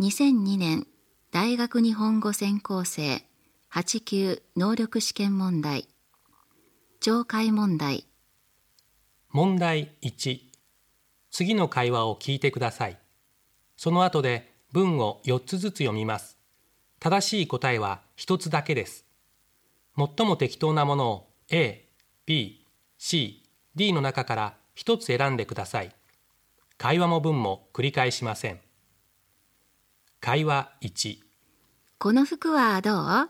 2002年大学日本語専攻生8級能力試験問題懲戒問題。問題1次の会話を聞いてください。その後で文を4つずつ読みます。正しい答えは1つだけです。最も適当なものを A、B、C、D の中から1つ選んでください。会話も文も繰り返しません。会話1この服はどう？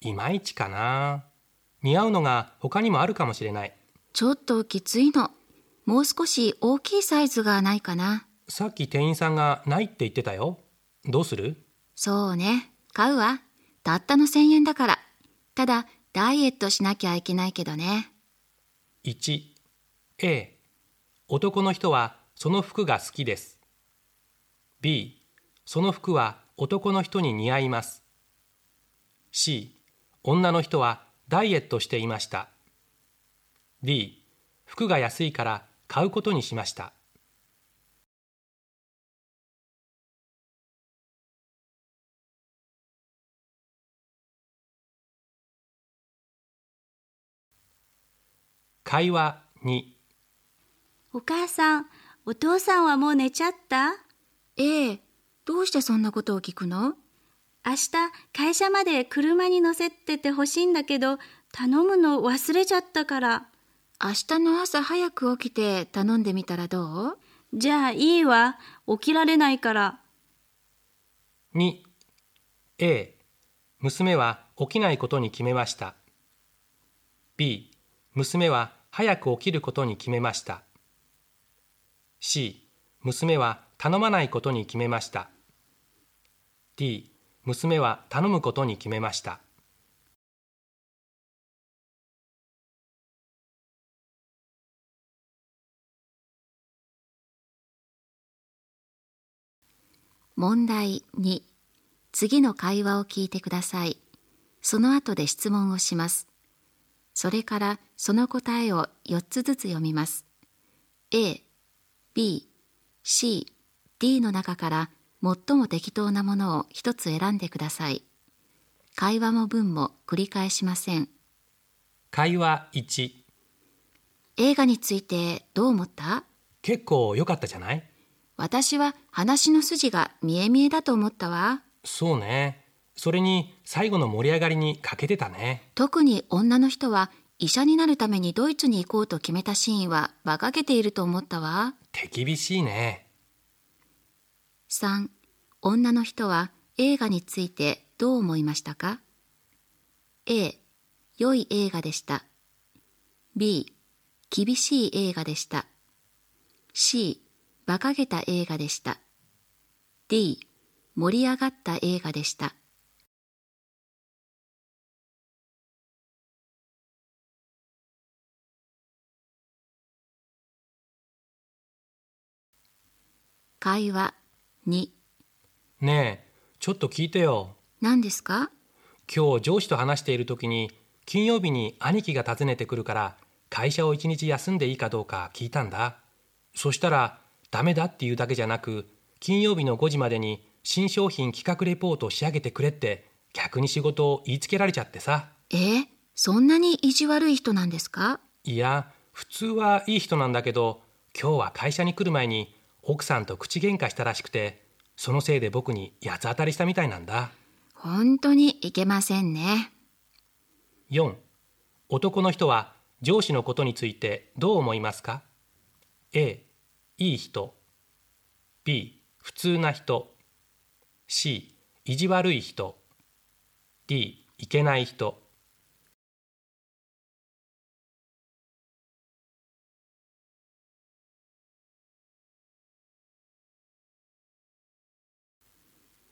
いまいちかな似合うのが他にもあるかもしれないちょっときついの。もう少し大きいサイズがないかな。さっき店員さんがないって言ってたよどうする？そうね。買うわ。たったの1000円だから。ただ、ダイエットしなきゃいけないけどね。1 A 男の人はその服が好きです B その服は男の人に似合います。C 女の人はダイエットしていました。D 服が安いから買うことにしました。会話2お母さん、お父さんはもう寝ちゃった？ええ、どうしてそんなことを聞くの？明日会社まで車に乗せててほしいんだけど、頼むの忘れちゃったから。明日の朝早く起きて頼んでみたらどう？じゃあいいわ。起きられないから。2 A 娘は起きないことに決めました。B 娘は早く起きることに決めました。C 娘は頼まないことに決めました D 娘は頼むことに決めました問題2次の会話を聞いてください。その後で質問をします。それからその答えを4つずつ読みます。A、B、C、D の中から最も適当なものを1つ選んでください。会話も文も繰り返しません。会話1映画についてどう思った？結構良かったじゃない？私は話の筋が見え見えだと思ったわ。そうねそれに最後の盛り上がりに欠けてたね特に女の人は医者になるためにドイツに行こうと決めたシーンは馬鹿げていると思ったわ。手厳しいね 3. 女の人は映画についてどう思いましたか ?A. 良い映画でした。B. 厳しい映画でした。C. 馬鹿げた映画でした。D. 盛り上がった映画でした。会話2ねえちょっと聞いてよ。何ですか？今日上司と話している時に金曜日に兄貴が訪ねてくるから会社を一日休んでいいかどうか聞いたんだ。そしたらダメだっていうだけじゃなく金曜日の5時までに新商品企画レポートを仕上げてくれって逆に仕事を言いつけられちゃってさ。えーそんなに意地悪い人なんですか？いや普通はいい人なんだけど今日は会社に来る前に奥さんと口喧嘩したらしくてそのせいで僕に八つ当たりしたみたいなんだ。本当にいけませんね。4男の人は上司のことについてどう思いますか？A いい人。B 普通な人。C 意地悪い人。D いけない人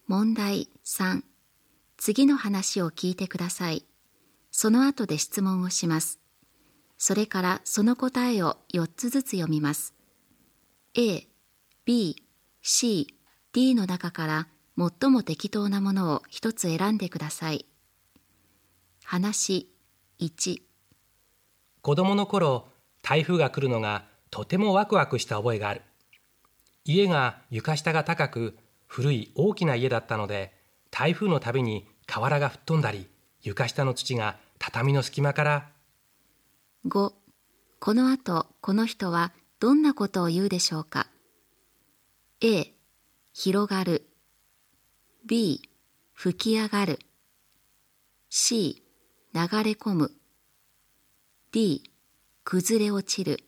問題3次の話を聞いてください。その後で質問をします。それからその答えを4つずつ読みます。A、B、C、D の中から最も適当なものを1つ選んでください。話1子供の頃台風が来るのがとてもワクワクした覚えがある家が床下が高く古い大きな家だったので台風のたびに瓦が吹っ飛んだり床下の土が畳の隙間から。5この後この人はどんなことを言うでしょうか？A 広がる。B 吹き上がる。C 流れ込む。D 崩れ落ちる。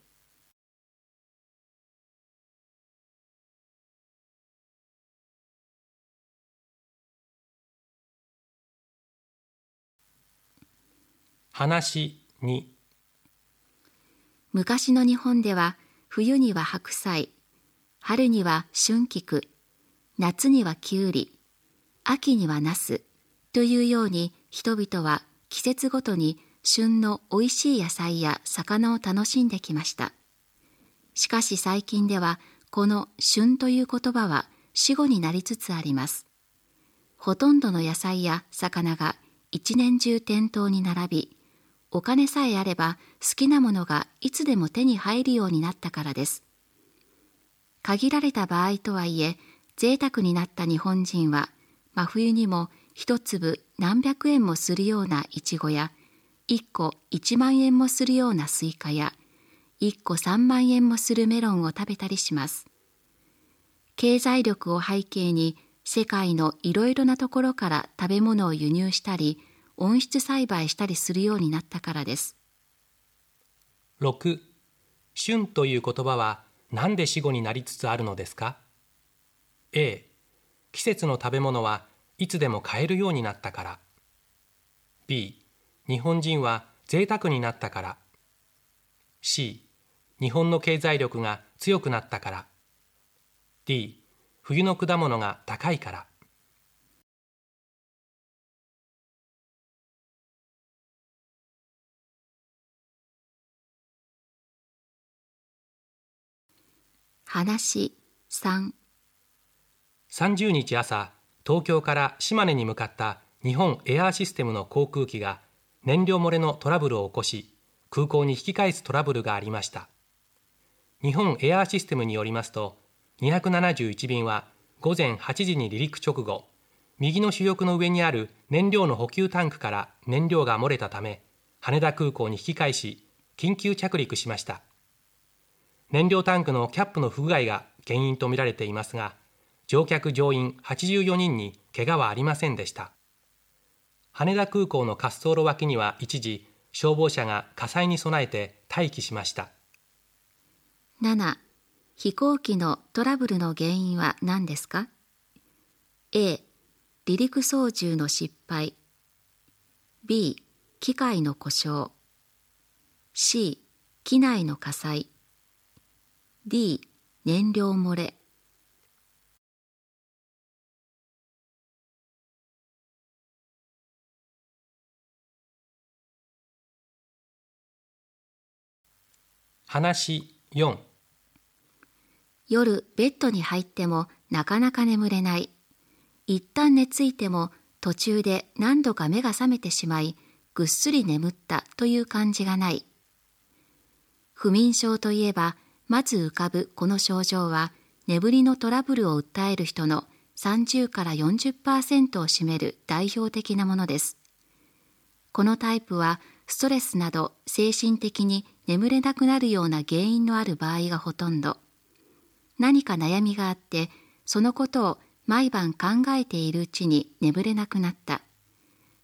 話に。昔の日本では冬には白菜春には春菊夏にはきゅうり秋にはナスというように人々は季節ごとに旬のおいしい野菜や魚を楽しんできました。しかし最近ではこの旬という言葉は死語になりつつあります。ほとんどの野菜や魚が一年中店頭に並びお金さえあれば好きなものがいつでも手に入るようになったからです。限られた場合とはいえ贅沢になった日本人は真冬にも一粒何百円もするようなイチゴや一個一万円もするようなスイカや一個三万円もするメロンを食べたりします。経済力を背景に世界のいろいろなところから食べ物を輸入したり温室栽培したりするようになったからです。6旬という言葉は何で死語になりつつあるのですか？A 季節の食べ物はいつでも買えるようになったから。B 日本人は贅沢になったから。C 日本の経済力が強くなったから。D 冬の果物が高いから。話3 30日朝東京から島根に向かった日本エアーシステムの航空機が燃料漏れのトラブルを起こし空港に引き返すトラブルがありました。日本エアーシステムによりますと271便は午前8時に離陸直後右の主翼の上にある燃料の補給タンクから燃料が漏れたため羽田空港に引き返し緊急着陸しました。燃料タンクのキャップの不具合が原因とみられていますが乗客乗員84人に怪我はありませんでした。羽田空港の滑走路脇には一時消防車が火災に備えて待機しました。7飛行機のトラブルの原因は何ですか？A 離陸操縦の失敗。B 機械の故障。C 機内の火災。D 燃料漏れ。話4夜ベッドに入ってもなかなか眠れない。一旦寝ついても途中で何度か目が覚めてしまいぐっすり眠ったという感じがない。不眠症といえばまず浮かぶこの症状は眠りのトラブルを訴える人の30から40%を占める代表的なものです。このタイプはストレスなど精神的に眠れなくなるような原因のある場合がほとんど。何か悩みがあってそのことを毎晩考えているうちに眠れなくなった。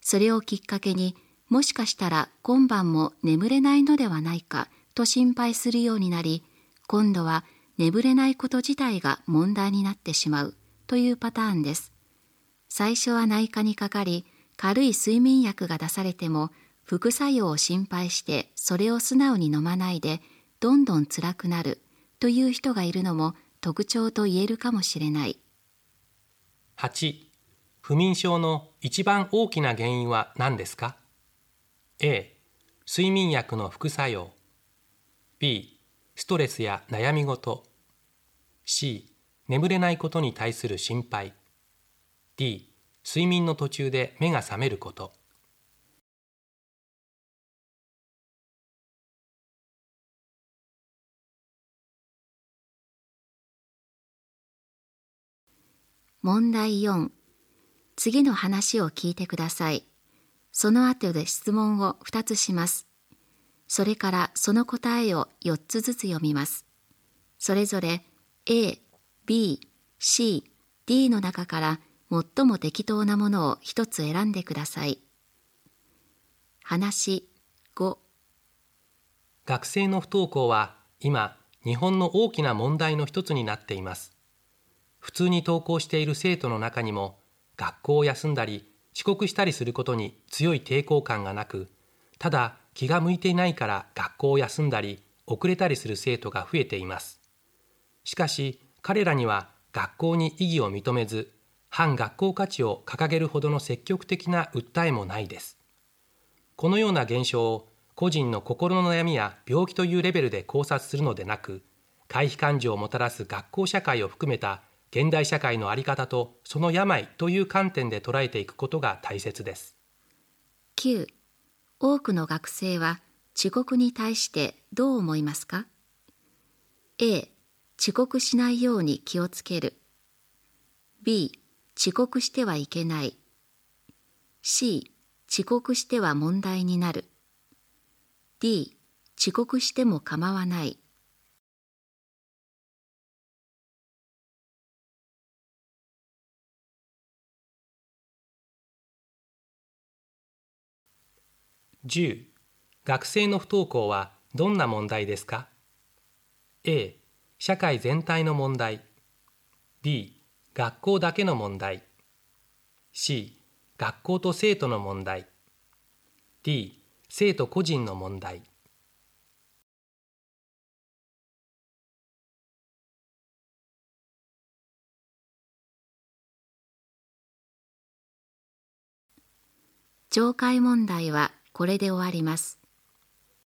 それをきっかけにもしかしたら今晩も眠れないのではないかと心配するようになり今度は眠れないこと自体が問題になってしまう。というパターンです。最初は内科にかかり軽い睡眠薬が出されても副作用を心配してそれを素直に飲まないでどんどん辛くなる。という人がいるのも特徴と言えるかもしれない。8不眠症の一番大きな原因は何ですか？A 睡眠薬の副作用。B ストレスや悩み事 C 眠れないことに対する心配 D 睡眠の途中で目が覚めること問題4次の話を聞いてください。その後で質問を2つします。それからその答えを4つずつ読みます。それぞれ A、B、C、D の中から最も適当なものを1つ選んでください。話5学生の不登校は今日本の大きな問題の一つになっています。普通に登校している生徒の中にも学校を休んだり遅刻したりすることに強い抵抗感がなくただ気が向いていないから学校を休んだり遅れたりする生徒が増えています。しかし彼らには学校に意義を認めず反学校価値を掲げるほどの積極的な訴えもないです。このような現象を個人の心の悩みや病気というレベルで考察するのでなく回避感情をもたらす学校社会を含めた現代社会の在り方とその病という観点で捉えていくことが大切です。9多くの学生は遅刻に対してどう思いますか？A 遅刻しないように気をつける。B 遅刻してはいけない。C 遅刻しては問題になる。D 遅刻しても構わない。10学生の不登校はどんな問題ですか？A 社会全体の問題。B 学校だけの問題。C 学校と生徒の問題。D 生徒個人の問題。懲戒問題はこれで終わります。